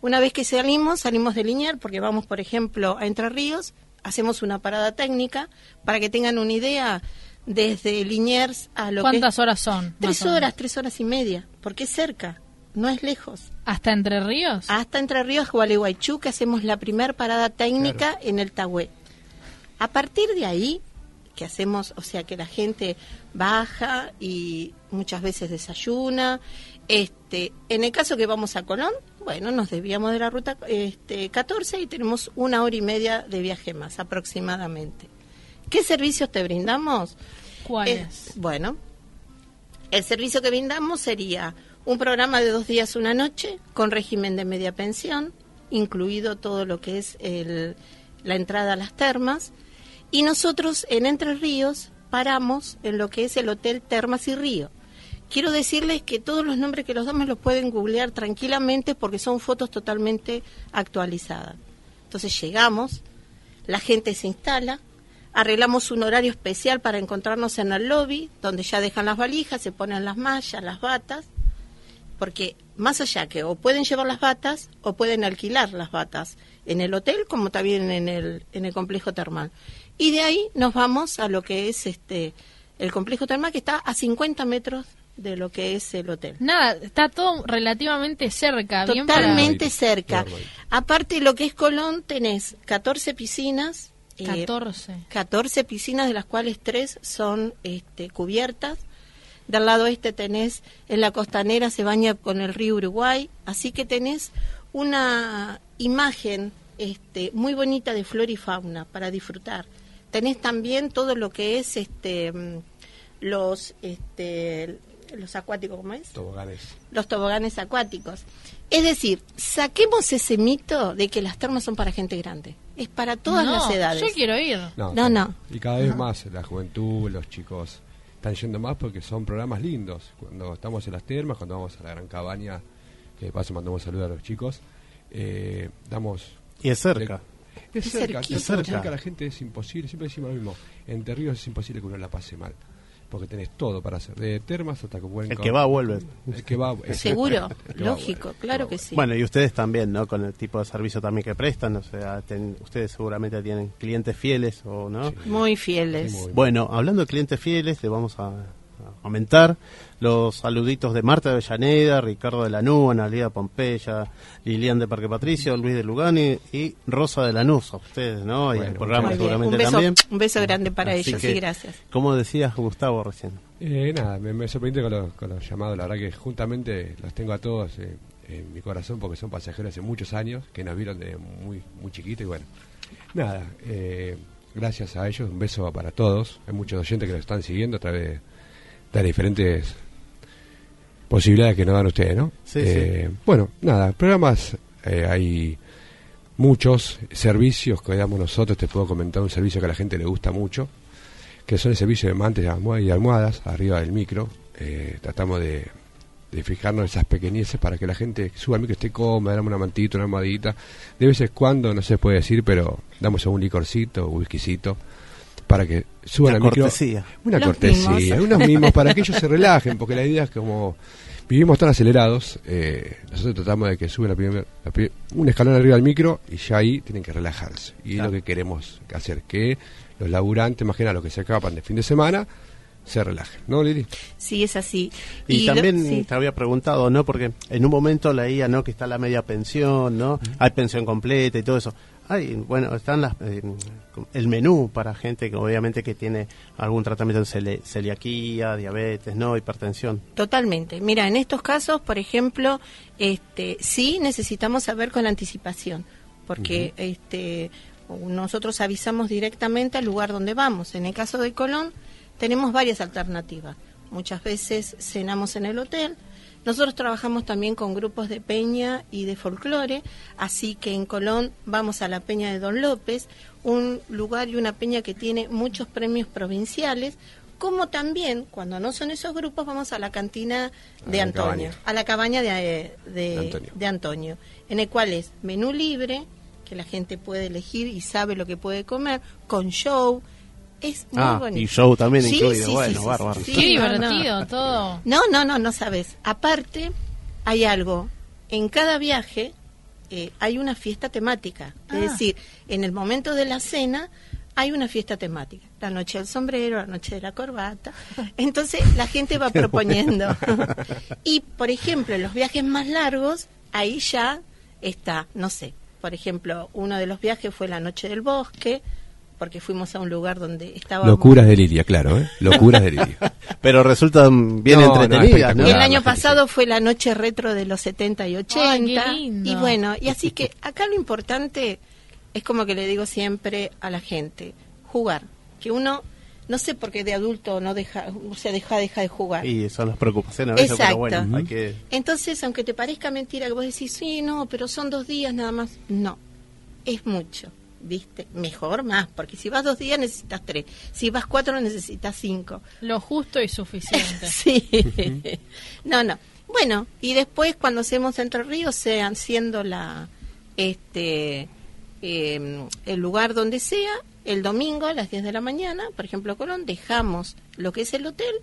Una vez que salimos, salimos de Linier, porque vamos, por ejemplo, a Entre Ríos, hacemos una parada técnica para que tengan una idea desde Liniers a lo ¿Cuántas horas son? Tres horas, tres horas y media, porque es cerca, no es lejos. ¿Hasta Entre Ríos? Hasta Entre Ríos, Gualeguaychú, que hacemos la primera parada técnica en el Tahué. A partir de ahí, que hacemos, o sea, que la gente baja y muchas veces desayuna. Este, en el caso que vamos a Colón, bueno, nos desviamos de la ruta este, 14 y tenemos una hora y media de viaje más aproximadamente. ¿Qué servicios te brindamos? ¿Cuáles? bueno, el servicio que brindamos sería un programa de dos días, una noche, con régimen de media pensión, incluido todo lo que es el, la entrada a las termas. Y nosotros en Entre Ríos paramos en lo que es el Hotel Termas y Río. Quiero decirles que todos los nombres que los damos los pueden googlear tranquilamente porque son fotos totalmente actualizadas. Entonces llegamos, la gente se instala, arreglamos un horario especial para encontrarnos en el lobby, donde ya dejan las valijas, se ponen las mallas, las batas, porque más allá que o pueden llevar las batas o pueden alquilar las batas en el hotel como también en el, en el complejo termal. Y de ahí nos vamos a lo que es este el complejo termal que está a 50 metros de lo que es el hotel. Nada, está todo relativamente cerca. Totalmente cerca. Aparte, lo que es Colón, tenés 14 piscinas. 14. Eh, 14 piscinas, de las cuales tres son este, cubiertas. Del lado este tenés, en la costanera se baña con el río Uruguay. Así que tenés una imagen este, muy bonita de flora y fauna para disfrutar. Tenés también todo lo que es este mm, los este los acuáticos, ¿cómo es? Toboganes. Los toboganes acuáticos. Es decir, saquemos ese mito de que las termas son para gente grande. Es para todas las edades. Yo quiero ir. No, no. Y cada vez más la juventud, los chicos están yendo más porque son programas lindos. Cuando estamos en las termas, cuando vamos a la gran cabaña, que de paso mandamos saludos a los chicos, eh, damos... Y es cerca. es, cerca, es cerca. La gente es imposible, siempre decimos lo mismo. En Ríos es imposible que uno la pase mal porque tenés todo para hacer, de termas hasta Cuenca. El que va vuelve. El que va, Seguro, lógico, claro que sí. Bueno, y ustedes también, ¿no? Con el tipo de servicio también que prestan, o sea, ustedes seguramente tienen clientes fieles o no. muy fieles. bueno, hablando de clientes fieles, le vamos a aumentar los saluditos de Marta de Avellaneda, Ricardo de Lanús, Analia Pompeya, Lilian de Parque Patricio, Luis de Lugani y Rosa de Lanús, a ustedes, ¿no? y el programa seguramente un beso, también. Un beso grande para ellos, sí, gracias. ¿Cómo decías, Gustavo, recién? Eh, nada, me, me sorprende con los, con los, llamados, la verdad que juntamente los tengo a todos eh, en mi corazón porque son pasajeros hace muchos años, que nos vieron de muy, muy chiquito y bueno, nada, eh, gracias a ellos, un beso para todos, hay muchos oyentes que nos están siguiendo a través de las diferentes posibilidades que nos dan ustedes, ¿no? Eh, bueno, nada, programas eh, hay muchos servicios que damos nosotros, te puedo comentar un servicio que a la gente le gusta mucho, que son el servicio de mantes y almohadas arriba del micro. Eh, tratamos de, fijarnos en esas pequeñeces para que la gente suba al micro, esté cómoda, damos una mantita, una almohadita. De vez en cuando, no se puede decir, pero damos un licorcito, un whiskycito para que suban una cortesía. Una cortesía, unos <laughs> mimos para que ellos se relajen, porque la idea es que como vivimos tan acelerados, eh, nosotros tratamos de que suban la primer, un escalón arriba del micro y ya ahí tienen que relajarse. Y es lo que queremos hacer, que los laburantes, más que nada los que se acaban de fin de semana, se relajen, ¿no, Lili? Sí, es así. Y, también te había preguntado, ¿no? Porque en un momento leía, ¿no? Que está la media pensión, ¿no? Hay pensión completa y todo eso. Hay, bueno, están las, eh, el menú para gente que obviamente que tiene algún tratamiento de celiaquía, diabetes, ¿no? Hipertensión. Totalmente. Mira, en estos casos, por ejemplo, este, sí necesitamos saber con anticipación, porque este, nosotros avisamos directamente al lugar donde vamos. En el caso de Colón, tenemos varias alternativas. Muchas veces cenamos en el hotel. Nosotros trabajamos también con grupos de peña y de folclore, así que en Colón vamos a la Peña de Don López, un lugar y una peña que tiene muchos premios provinciales, como también, cuando no son esos grupos, vamos a la cantina de Antonio, a la cabaña de, de, Antonio. en el cual es menú libre, que la gente puede elegir y sabe lo que puede comer, con show, es muy ah, bonito. Y show también incluido. bueno, bárbaro. Qué divertido todo. No, no, no, no sabes. Aparte, hay algo. En cada viaje eh, hay una fiesta temática. Es Ah. decir, en el momento de la cena hay una fiesta temática. La noche del sombrero, la noche de la corbata. <laughs> Entonces la gente va proponiendo. <laughs> y, por ejemplo, en los viajes más largos, ahí ya está, no sé. Por ejemplo, uno de los viajes fue la noche del bosque, porque fuimos a un lugar donde estaba... Locuras de Liria, claro, ¿eh? Locuras de Liria. <laughs> Pero resultan bien No, no, entretenidas, ¿no? espectacular. El año pasado fue la noche retro de los 70 y 80. Ay, qué lindo. Y bueno, y así que acá lo importante es como que le digo siempre a la gente, jugar. Que uno, no sé por qué de adulto no deja, o sea, deja, deja de jugar. Y son las preocupaciones a veces, Exacto. pero bueno, hay que... Entonces, aunque te parezca mentira que vos decís, sí, no, pero son dos días nada más. No, es mucho, ¿viste? Mejor más, porque si vas dos días necesitas tres. Si vas cuatro necesitas cinco. Lo justo y suficiente. <laughs> Sí. no, no. Bueno, y después cuando hacemos Entre Ríos, sean siendo la este eh, el lugar donde sea, el domingo a las 10 de la mañana, por ejemplo, Colón, dejamos lo que es el hotel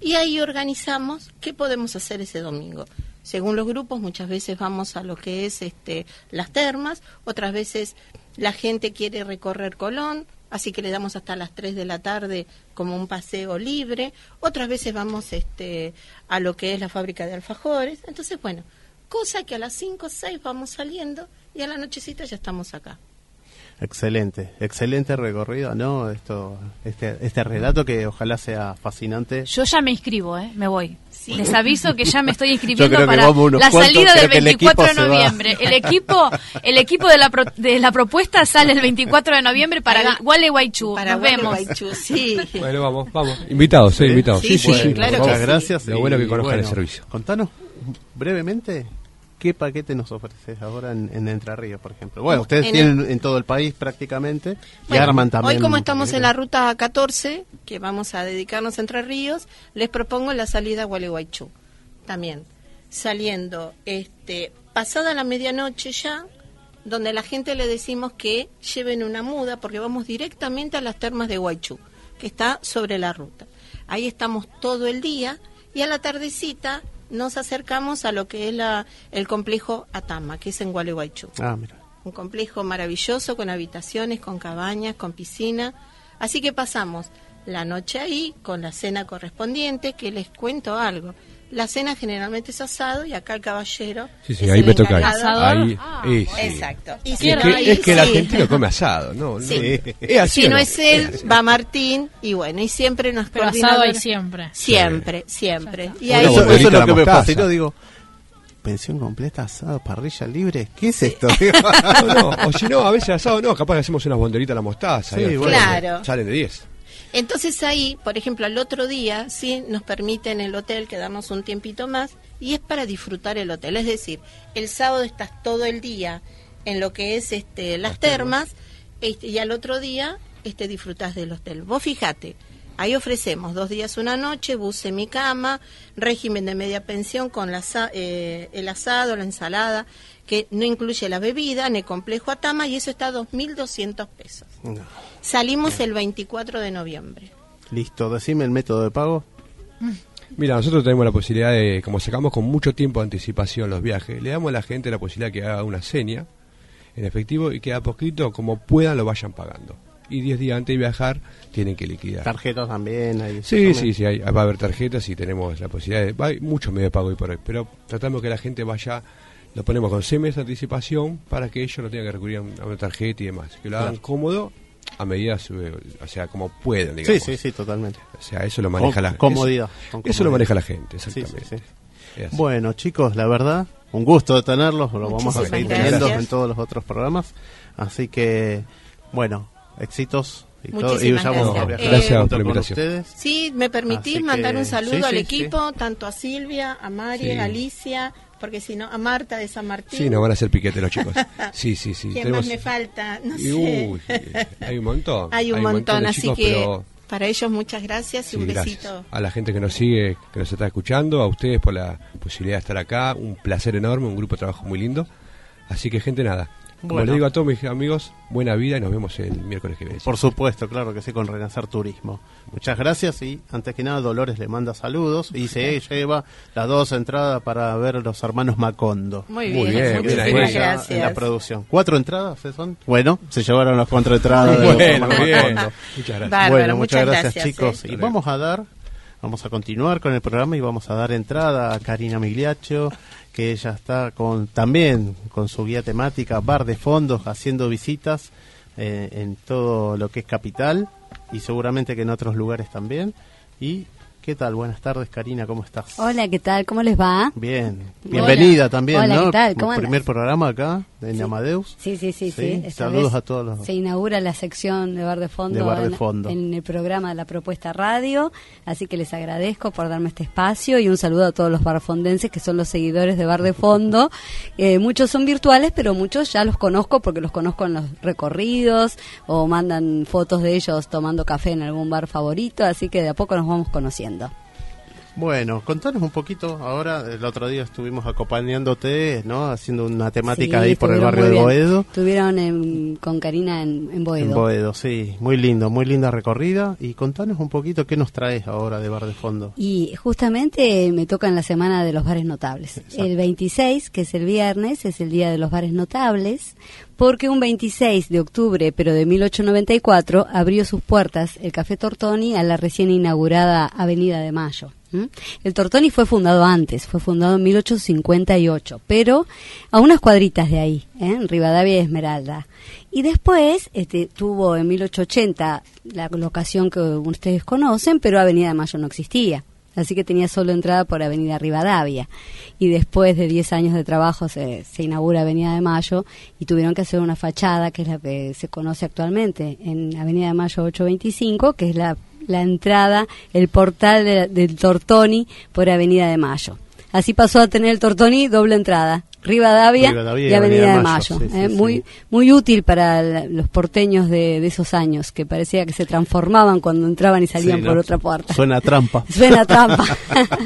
y ahí organizamos qué podemos hacer ese domingo. Según los grupos, muchas veces vamos a lo que es este las termas, otras veces la gente quiere recorrer Colón, así que le damos hasta las 3 de la tarde como un paseo libre, otras veces vamos este a lo que es la fábrica de alfajores, entonces bueno, cosa que a las 5 o 6 vamos saliendo y a la nochecita ya estamos acá. Excelente, excelente recorrido, ¿no? Esto, este, este relato que ojalá sea fascinante. Yo ya me inscribo, ¿eh? Me voy. Les aviso que ya me estoy inscribiendo para la salida del que el 24 de noviembre. El equipo, el equipo de la, pro- de la propuesta sale el 24 de noviembre para. Gualeguaychú. Para Nos vemos. Sí. <laughs> Bueno, vamos, vamos. Invitados, sí, invitados. Sí, sí, Bueno, claro muchas sí. gracias. Lo bueno que conozcan el servicio. Contanos brevemente qué paquete nos ofreces ahora en, en Entre Ríos, por ejemplo. Bueno, ustedes En tienen en todo el país prácticamente y Bueno, arman también. Hoy como estamos en la ruta 14, que vamos a dedicarnos a Entre Ríos, les propongo la salida a Gualeguaychú. También saliendo este pasada la medianoche ya, donde la gente le decimos que lleven una muda porque vamos directamente a las termas de Guaychú, que está sobre la ruta. Ahí estamos todo el día y a la tardecita nos acercamos a lo que es la, el complejo Atama, que es en Gualeguaychú Ah, mira. un complejo maravilloso con habitaciones, con cabañas, con piscina. Así que pasamos la noche ahí con la cena correspondiente, que les cuento algo. La cena generalmente es asado y acá el caballero. Sí, sí, es ahí el me toca. Ahí, Ah, ahí sí. Exacto. Y Es si no, que, ahí es que el argentino come asado, ¿no? no. Es así Si no no? es él, va Martín y bueno, y siempre nos Pero asado hay siempre. Siempre, siempre. Y ahí, Eso, eso es lo la que me fascinó, digo. Pensión completa, asado, parrilla libre. ¿Qué es esto? <laughs> <laughs> No, no, o si no, a veces asado no, capaz que hacemos unas bonderitas a la mostaza. Sí, bueno. Claro. Salen de 10. Entonces ahí, por ejemplo, al otro día, sí, nos permite en el hotel quedarnos un tiempito más y es para disfrutar el hotel. Es decir, el sábado estás todo el día en lo que es este, las termas este, y al otro día este, disfrutas del hotel. Vos fijate, ahí ofrecemos dos días, una noche, bus mi cama, régimen de media pensión con la, eh, el asado, la ensalada, que no incluye la bebida, en el complejo Atama y eso está a 2.200 pesos. No. Salimos el 24 de noviembre. Listo, decime el método de pago. Mira, nosotros tenemos la posibilidad de, como sacamos con mucho tiempo de anticipación los viajes, le damos a la gente la posibilidad que haga una seña en efectivo y que a poquito, como puedan, lo vayan pagando. Y 10 días antes de viajar, tienen que liquidar. Tarjetas también. Hay, Sí, sí, sí, hay- va a haber tarjetas y tenemos la posibilidad de... Hay muchos medios de pago hoy por hoy, pero tratamos que la gente vaya, lo ponemos con seis meses de anticipación para que ellos no tengan que recurrir a un- a una tarjeta y demás, que lo hagan Claro. cómodo a medida, su- o sea, como pueden, Sí, digamos. sí, sí, totalmente. O sea, eso lo maneja Con- la comodidad, Eso, con eso lo maneja la gente, Sí, sí, exactamente. sí. Bueno, chicos, la verdad, un gusto de tenerlos. Lo vamos a seguir gracias. teniendo en todos los otros programas. Así que, bueno, éxitos. Y, todo, a gracias. Eh, Gracias por la invitación. ustedes. Sí, me permitís Así mandar que- un saludo sí, al sí, equipo, tanto a Silvia, a Mari, Sí. a Alicia, porque si no, a Marta de San Martín. Sí, nos van a hacer piquete los chicos. <laughs> Sí, sí, sí. ¿Quién tenemos- más me falta? No Y, sé. uy, hay un montón. Hay un montón, de así chicos, que pero- para ellos muchas gracias y Sí, un gracias. besito. A la gente que nos sigue, que nos está escuchando, a ustedes por la posibilidad de estar acá. Un placer enorme, un grupo de trabajo muy lindo. Así que, gente, nada. Como le digo a todos mis amigos, buena vida y nos vemos el miércoles que viene. Por supuesto, claro que sí, con Renacer Turismo. Muchas gracias y antes que nada Dolores le manda saludos y se lleva las dos entradas para ver a los hermanos Macondo. Muy bien, Muy bien, muchísimas gracias. En la producción. ¿Cuatro entradas son? Bueno, se llevaron las cuatro entradas de bueno, Macondo. Muchas gracias. bueno, muchas, gracias, chicos. Y vamos a dar Vamos a continuar con el programa y vamos a dar entrada a Karina Migliaccio, que ella está con también con su guía temática Bar de Fondos, haciendo visitas eh, en todo lo que es capital y seguramente que en otros lugares también. Y ¿Qué tal? Buenas tardes, Karina, ¿cómo estás? Hola, ¿qué tal? ¿Cómo les va? Bien. Bienvenida también, Hola, ¿no? ¿qué tal? ¿Cómo primer programa acá en Amadeus. Sí, sí, sí. sí. Saludos a todos los... Se inaugura la sección de Bar de Fondo, En, el programa de la Propuesta Radio, así que les agradezco por darme este espacio y un saludo a todos los barfondenses que son los seguidores de Bar de Fondo. <laughs> Eh, muchos son virtuales, pero muchos ya los conozco porque los conozco en los recorridos o mandan fotos de ellos tomando café en algún bar favorito, así que de a poco nos vamos conociendo. Fernando. Bueno, contanos un poquito. Ahora, el otro día estuvimos acompañándote, ¿no? Haciendo una temática ahí por el barrio de Boedo. Estuvieron con Karina en, en, Boedo. En Boedo, sí. Muy lindo, muy linda recorrida. Y contanos un poquito qué nos traes ahora de Bar de Fondo. Y justamente me toca en la semana de los bares notables. El 26, que es el viernes, es el día de los bares notables porque un 26 de octubre, pero de 1894, abrió sus puertas el Café Tortoni a la recién inaugurada Avenida de Mayo. El Tortoni fue fundado antes, fue fundado en 1858, pero a unas cuadritas de ahí, ¿eh? en Rivadavia y Esmeralda. Y después este, tuvo en 1880 la locación que ustedes conocen, pero Avenida Mayo no existía así que tenía solo entrada por Avenida Rivadavia. Y después de 10 años de trabajo se, se, inaugura Avenida de Mayo y tuvieron que hacer una fachada, que es la que se conoce actualmente en Avenida de Mayo 825, que es la, la entrada, el portal del Tortoni por Avenida de Mayo. Así pasó a tener el Tortoni doble entrada. Rivadavia, y Avenida de Mayo. ¿eh? muy muy útil para los porteños de, esos años, que parecía que se transformaban cuando entraban y salían por otra puerta. Suena trampa. <laughs> Suena trampa.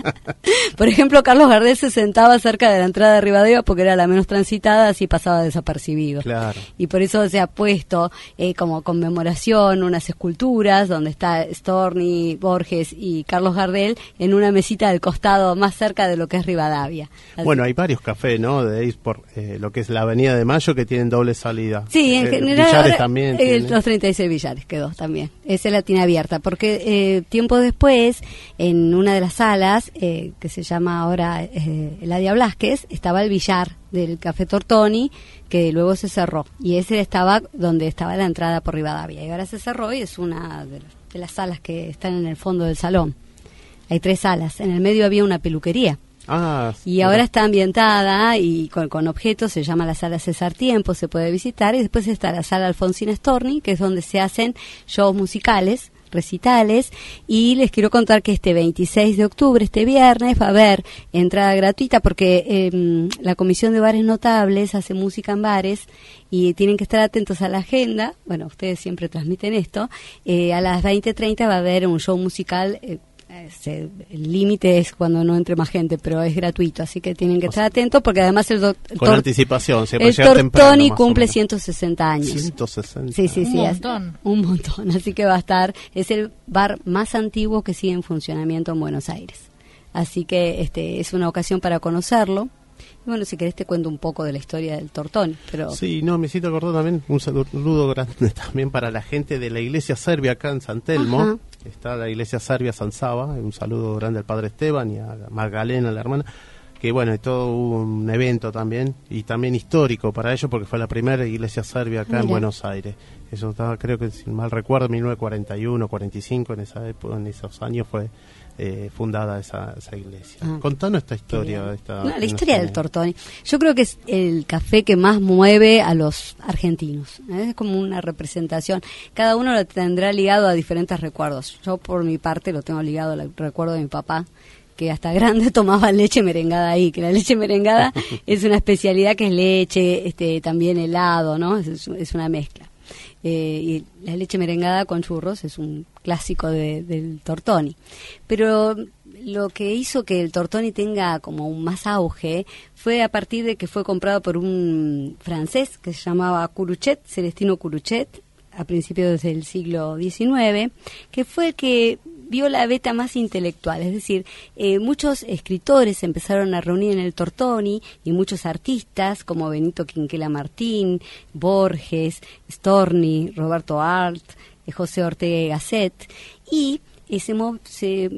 <laughs> por ejemplo, Carlos Gardel se sentaba cerca de la entrada de Rivadavia porque era la menos transitada, así pasaba desapercibido. Claro. Y por eso se ha puesto eh, como conmemoración unas esculturas donde está Storni, Borges y Carlos Gardel en una mesita del costado más cerca de lo que es Rivadavia. bueno, hay varios cafés, ¿no? Por eh, lo que es la Avenida de Mayo que tienen doble salida. Sí, en eh, general. Villares también. Eh, los 36 Villares quedó también. Esa la tiene abierta porque tiempo después, en una de las salas, que se llama ahora Eladia Blasquez, estaba el billar del Café Tortoni, que luego se cerró. Y ese estaba donde estaba la entrada por Rivadavia. Y ahora se cerró y es una de las salas que están en el fondo del salón. Hay tres salas. En el medio había una peluquería Ah, y ahora está ambientada y con, objetos, se llama la sala César Tiempo, se puede visitar, y después está la sala Alfonsín Storni, que es donde se hacen shows musicales, recitales, y les quiero contar que este 26 de octubre, este viernes, va a haber entrada gratuita porque em, la Comisión de Bares Notables hace música en bares y tienen que estar atentos a la agenda, bueno, ustedes siempre transmiten esto, eh, a las 20.30 va a haber un show musical. Eh, el límite es cuando no entre más gente, pero es gratuito, así que tienen que estar atentos porque además el, doctor con anticipación, se el Tortoni cumple 160 años. 160. Sí, sí, sí, un montón. un montón, <laughs> así que va a estar es el bar más antiguo que sigue en funcionamiento en Buenos Aires. Así que este es una ocasión para conocerlo. Y bueno, si querés te cuento un poco de la historia del Tortoni. Pero... Sí, no, me siento acordar también un saludo grande <laughs> también para la gente de la iglesia serbia acá en San Telmo está la iglesia serbia San Saba, un saludo grande al padre Esteban y a Magdalena, la hermana, que bueno, es todo un evento también, y también histórico para ellos, porque fue la primera iglesia serbia acá en Buenos Aires. Eso estaba, creo que si mal recuerdo, 1941, 45, en, esa época, en esos años fue eh, fundada esa, esa iglesia. Ah, Contanos esta historia. Esta, la historia del Tortoni. Yo creo que es el café que más mueve a los argentinos. ¿eh? Es como una representación. Cada uno lo tendrá ligado a diferentes recuerdos. Yo por mi parte lo tengo ligado al recuerdo de mi papá que hasta <laughs> grande tomaba leche merengada ahí, que la leche merengada <laughs> es una especialidad que es leche, este, también helado, ¿no? Es, es una mezcla. Eh, y la leche merengada con churros es un clásico del tortoni. Pero lo que hizo que el Tortoni tenga como un más auge fue a partir de que fue comprado por un francés que se llamaba Curuchet, Celestino Curuchet, a principios del siglo XIX, que fue el que vio la beta más intelectual, es decir, eh, muchos escritores empezaron a reunir en el Tortoni y muchos artistas como Benito Quinquela Martín, Borges, Storni, Roberto Art, eh, José Ortega Gasset y ese se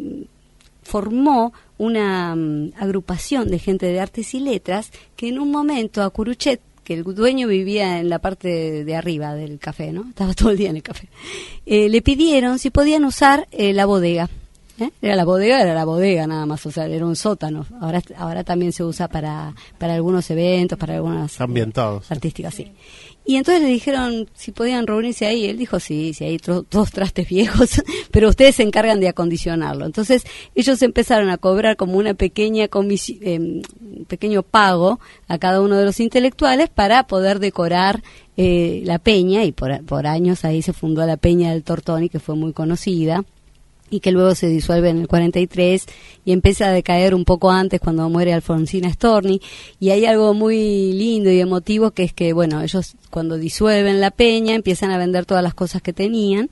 formó una mm, agrupación de gente de artes y letras que en un momento a Curuchet, que el dueño vivía en la parte de, arriba del café, ¿no? Estaba todo el día en el café. Eh, le pidieron si podían usar eh, la bodega. ¿eh? Era la bodega, era la bodega nada más, o sea, era un sótano. Ahora, ahora también se usa para, para algunos eventos, para algunas ambientados artísticas, sí. Y entonces le dijeron si podían reunirse ahí. Él dijo, sí, sí, hay dos trastes viejos, <laughs> pero ustedes se encargan de acondicionarlo. Entonces ellos empezaron a cobrar como una pequeña eh, pequeño pago a cada uno de los intelectuales para poder decorar eh, la peña. Y por, por años ahí se fundó la Peña del Tortoni, que fue muy conocida y que luego se disuelve en el 43 y empieza a decaer un poco antes cuando muere Alfonsina Storni. Y hay algo muy lindo y emotivo que es que bueno ellos cuando disuelven la peña empiezan a vender todas las cosas que tenían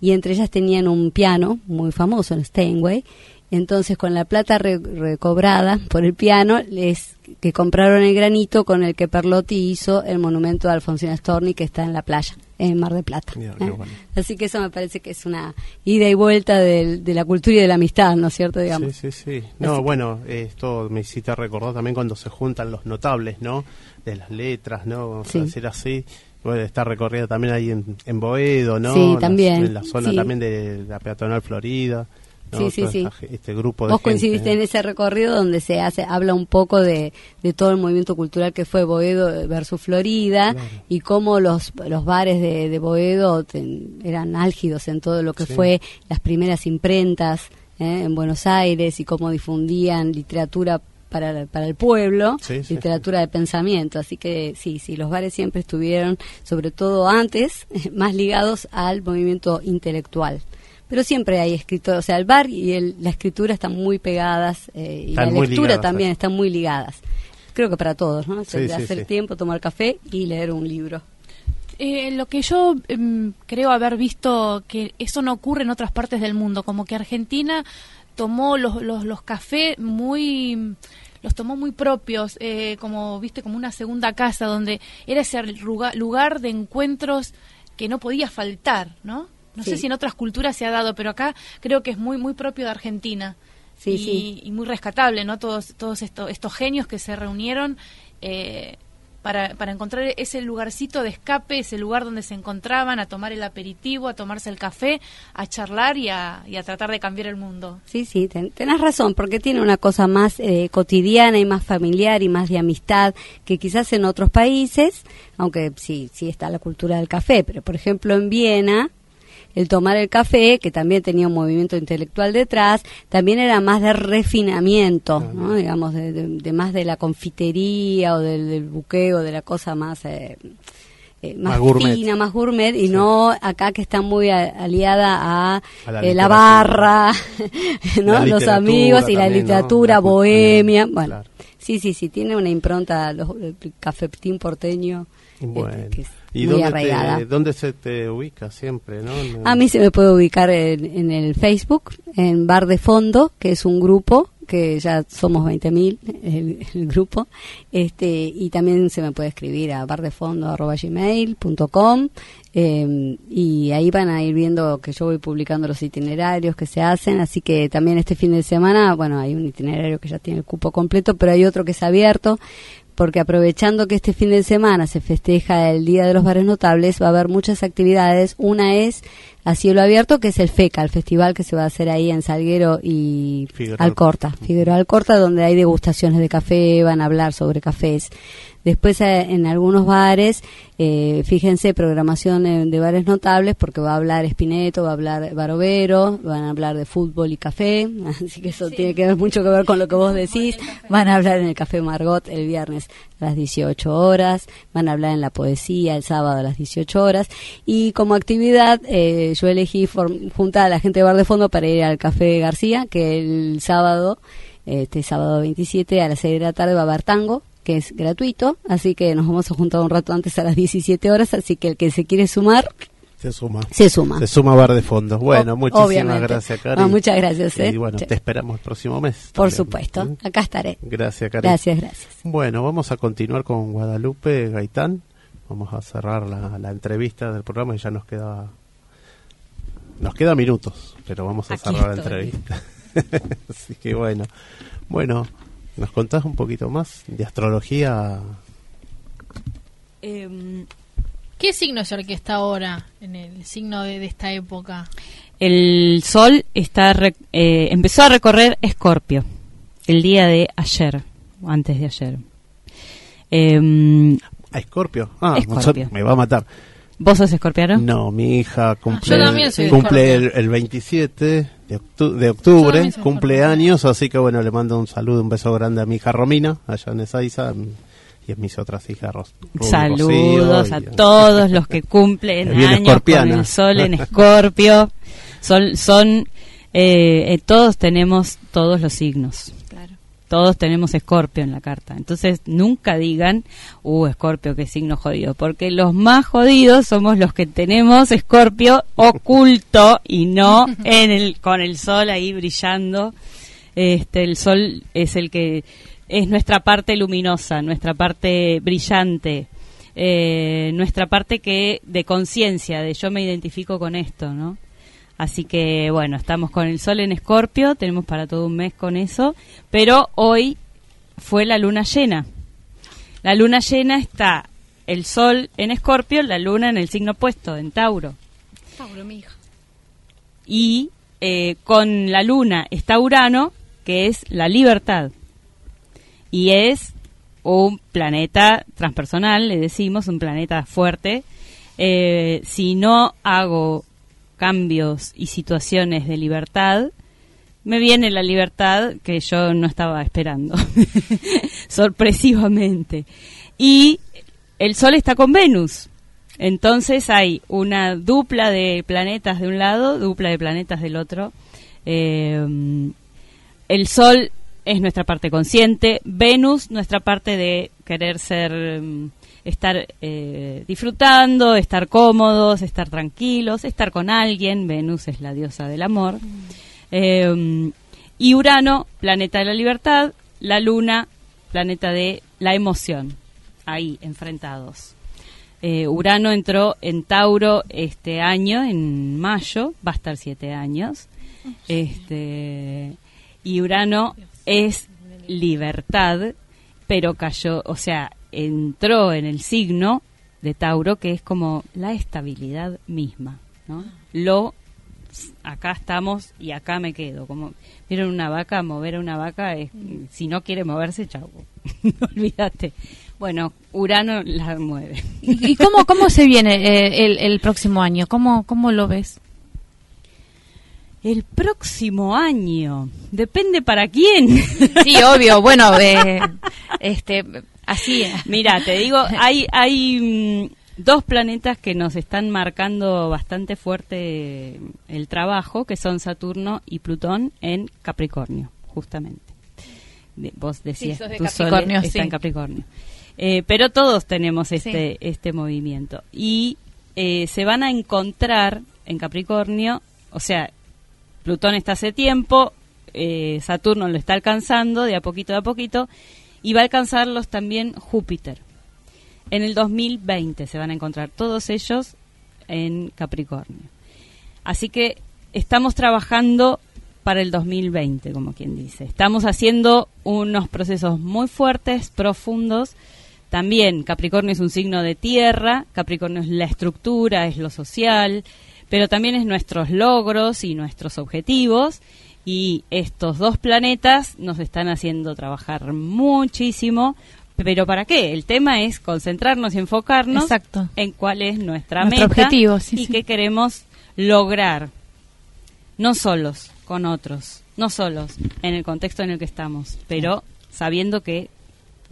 y entre ellas tenían un piano muy famoso en Steinway. Entonces con la plata recobrada por el piano les que compraron el granito con el que Perlotti hizo el monumento de Alfonsina Storni que está en la playa en Mar de Plata. ¿eh? <laughs> Así que eso me parece que es una ida y vuelta de, la cultura y de la amistad, ¿no es cierto? Digamos. Sí, sí, sí. No, bueno, esto me hiciste recordar también cuando se juntan los notables, ¿no? De las letras, ¿no? Vamos a decir así. Bueno, está recorrido también ahí en, en Boedo, ¿no? Sí, también. En la zona también de la peatonal Florida. Sí, sí, sí. Este grupo Vos coincidiste en ese recorrido donde se hace habla un poco de, de todo el movimiento cultural que fue Boedo versus Florida y cómo los, los bares de, de Boedo eran álgidos en todo lo que fue las primeras imprentas ¿eh? en Buenos Aires y cómo difundían literatura para, para el pueblo, literatura de pensamiento. Así que sí, sí, los bares siempre estuvieron, sobre todo antes, <laughs> más ligados al movimiento intelectual pero siempre hay escritores, o sea, el bar y la escritura están muy pegadas eh, y la lectura también están muy ligadas. Creo que para todos, ¿no? hacer tiempo, tomar café y leer un libro. Eh, lo que yo em, creo haber visto que eso no ocurre en otras partes del mundo, como que Argentina tomó los, los, los cafés muy los tomó muy propios, eh, como viste, como una segunda casa, donde era ese lugar de encuentros que no podía faltar, ¿no? No sé si en otras culturas se ha dado, pero acá creo que es muy muy propio de Argentina. Sí, y, sí. y muy rescatable, ¿no? Todos, todos estos, estos genios que se reunieron eh, para, para encontrar ese lugarcito de escape, ese lugar donde se encontraban a tomar el aperitivo, a tomarse el café, a charlar y a, y a tratar de cambiar el mundo. Sí, sí, tenés razón, porque tiene una cosa más eh, cotidiana y más familiar y más de amistad que quizás en otros países, aunque sí, sí está la cultura del café, pero por ejemplo en Viena el tomar el café, que también tenía un movimiento intelectual detrás, también era más de refinamiento, ¿no? digamos, de, más de la confitería o del, buqueo, de la cosa más... Eh, eh, más, fina, más gourmet y no acá que está muy aliada a, la, eh, barra, <laughs> ¿no? los amigos y la literatura bohemia. Bueno, sí, sí, sí, tiene una impronta, los, el cafetín porteño. Bueno. ¿Y dónde, dónde, se te ubica siempre? ¿no? A mí se me puede ubicar en, el Facebook, en Bar de Fondo, que es un grupo, que ya somos 20.000 el, el grupo, este, y también se me puede escribir a bardefondo.gmail.com eh, y ahí van a ir viendo que yo voy publicando los itinerarios que se hacen, así que también este fin de semana, bueno, hay un itinerario que ya tiene el cupo completo, pero hay otro que es abierto, porque aprovechando que este fin de semana se festeja el Día de los Bares Notables, va a haber muchas actividades. Una es a cielo abierto, que es el FECA, el festival que se va a hacer ahí en Salguero y Alcorta. Figueroa Alcorta, donde hay degustaciones de café, van a hablar sobre cafés. Después eh, en algunos bares, eh, fíjense, programación de, bares notables, porque va a hablar Espineto, va a hablar Barovero, van a hablar de fútbol y café, <laughs> así que eso tiene que ver mucho que ver con lo que vos decís. Van a hablar en el Café Margot el viernes. a las 18 horas, van a hablar en la poesía el sábado a las 18 horas y como actividad eh, yo elegí juntar a la gente de Bar de Fondo para ir al Café García, que el sábado, este sábado 27 a las 6 de la tarde va a haber tango, que es gratuito, así que nos vamos a juntar un rato antes a las 17 horas, así que el que se quiere sumar se suma. Se suma. Se suma Bar de Fondos. Bueno, muchísimas gracias, Cari. muchas gracias. ¿eh? Y bueno, te esperamos el próximo mes. Por supuesto, ¿eh? acá estaré. Gracias, Cari. Gracias, gracias. Bueno, vamos a continuar con Guadalupe Gaitán. Vamos a cerrar la, entrevista del programa y ya nos queda nos queda minutos, pero vamos a cerrar la entrevista. <laughs> Así que bueno, bueno, ¿nos contás un poquito más de astrología? Eh, ¿Qué signo es el que está ahora en el signo de, esta época? El Sol está eh, empezó a recorrer Escorpio el día de ayer, antes de ayer. Eh, ¿A Escorpio? Ah, me va a matar. ¿Vos sos escorpiano? No, mi hija cumple, cumple el, 27 de, octubre, cumple años, así que bueno, le mando un saludo, un beso grande a mi hija Romina, allá en Ezeiza, y a mis otras hijas. Saludos a todos los <laughs> que cumplen años con el sol en <laughs> Escorpio. Son, son eh, eh, todos tenemos todos los signos. Todos tenemos Escorpio en la carta. Entonces nunca digan, uh, Escorpio, qué signo jodido. Porque los más jodidos somos los que tenemos Escorpio oculto y no <laughs> en el, con el sol ahí brillando. Este, el sol es el que es nuestra parte luminosa, nuestra parte brillante, eh, nuestra parte que de conciencia, de yo me identifico con esto, ¿no? Así que bueno, estamos con el sol en Escorpio, tenemos para todo un mes con eso, pero hoy fue la luna llena. La luna llena está el sol en Escorpio, la luna en el signo opuesto, en Tauro. Tauro, mi hija. Y eh, con la luna está Urano, que es la libertad y es un planeta transpersonal, le decimos, un planeta fuerte. Eh, si no hago cambios y situaciones de libertad, me viene la libertad que yo no estaba esperando, <laughs> sorpresivamente. Y el Sol está con Venus. Entonces hay una dupla de planetas de un lado, dupla de planetas del otro. Eh, el Sol es nuestra parte consciente, Venus nuestra parte de querer ser, mm, estar eh, disfrutando, estar cómodos, estar tranquilos, estar con alguien, Venus es la diosa del amor, em, y Urano, planeta de la libertad, la Luna, planeta de la emoción, ahí enfrentados. Eh, Urano entró en Tauro este año, en mayo, va a estar siete años. Este, y Urano es libertad, pero cayó, o sea, entró en el signo de Tauro, que es como la estabilidad misma, ¿no? Lo, acá estamos y acá me quedo, como, vieron una vaca, mover a una vaca, es, si no quiere moverse, chau, <laughs> no olvídate. Bueno, Urano la mueve. ¿Y cómo, cómo se viene eh, el, el próximo año? ¿Cómo, ¿Cómo lo ves? El próximo año. Depende para quién. Sí, obvio. Bueno, <laughs> eh, este, así. Mira, te digo, <laughs> hay, hay mm, dos planetas que nos están marcando bastante fuerte el trabajo, que son Saturno y Plutón en Capricornio, justamente. Vos decías, sí, tu Capricornio, está en Capricornio. Eh, pero todos tenemos este, este movimiento. Y eh, se van a encontrar en Capricornio, o sea, Plutón está hace tiempo, eh, Saturno lo está alcanzando de a poquito a poquito y va a alcanzarlos también Júpiter. En el 2020 se van a encontrar todos ellos en Capricornio. Así que estamos trabajando para el 2020, como quien dice. Estamos haciendo unos procesos muy fuertes, profundos. También Capricornio es un signo de tierra, Capricornio es la estructura, es lo social, pero también es nuestros logros y nuestros objetivos. Y estos dos planetas nos están haciendo trabajar muchísimo. Pero ¿para qué? El tema es concentrarnos y enfocarnos en cuál es nuestra Nuestro meta objetivo, y qué queremos lograr. No solos, con otros. No solos, en el contexto en el que estamos, pero sabiendo que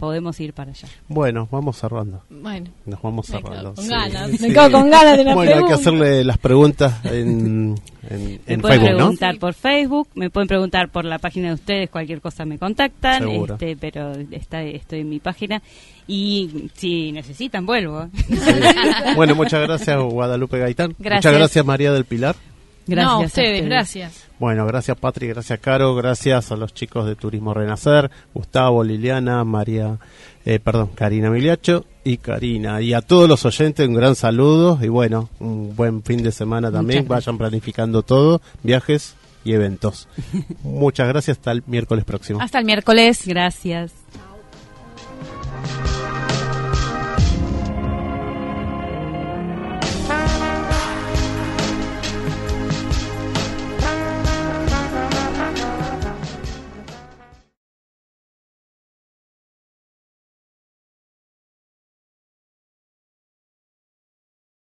podemos ir para allá. Bueno, vamos cerrando. Bueno. Nos vamos cerrando. Con ganas. Me quedo con ganas de una Bueno, pregunta. hay que hacerle las preguntas en, en, Me en pueden Facebook, ¿no? preguntar por Facebook, me pueden preguntar por la página de ustedes, cualquier cosa me contactan, Seguro. este, pero está, estoy en mi página y si necesitan vuelvo. Bueno, muchas gracias Guadalupe Gaitán. Gracias. Muchas gracias María del Pilar. Gracias no, a ustedes, ustedes. gracias. Bueno, gracias Patri, gracias Caro, gracias a los chicos de Turismo Renacer, Gustavo, Liliana, María, eh, perdón, Karina Miliacho y Karina. Y a todos los oyentes un gran saludo y bueno, un buen fin de semana también. Muchas Vayan planificando todo, viajes y eventos. <laughs> Muchas gracias, hasta el miércoles próximo. Hasta el miércoles. Gracias.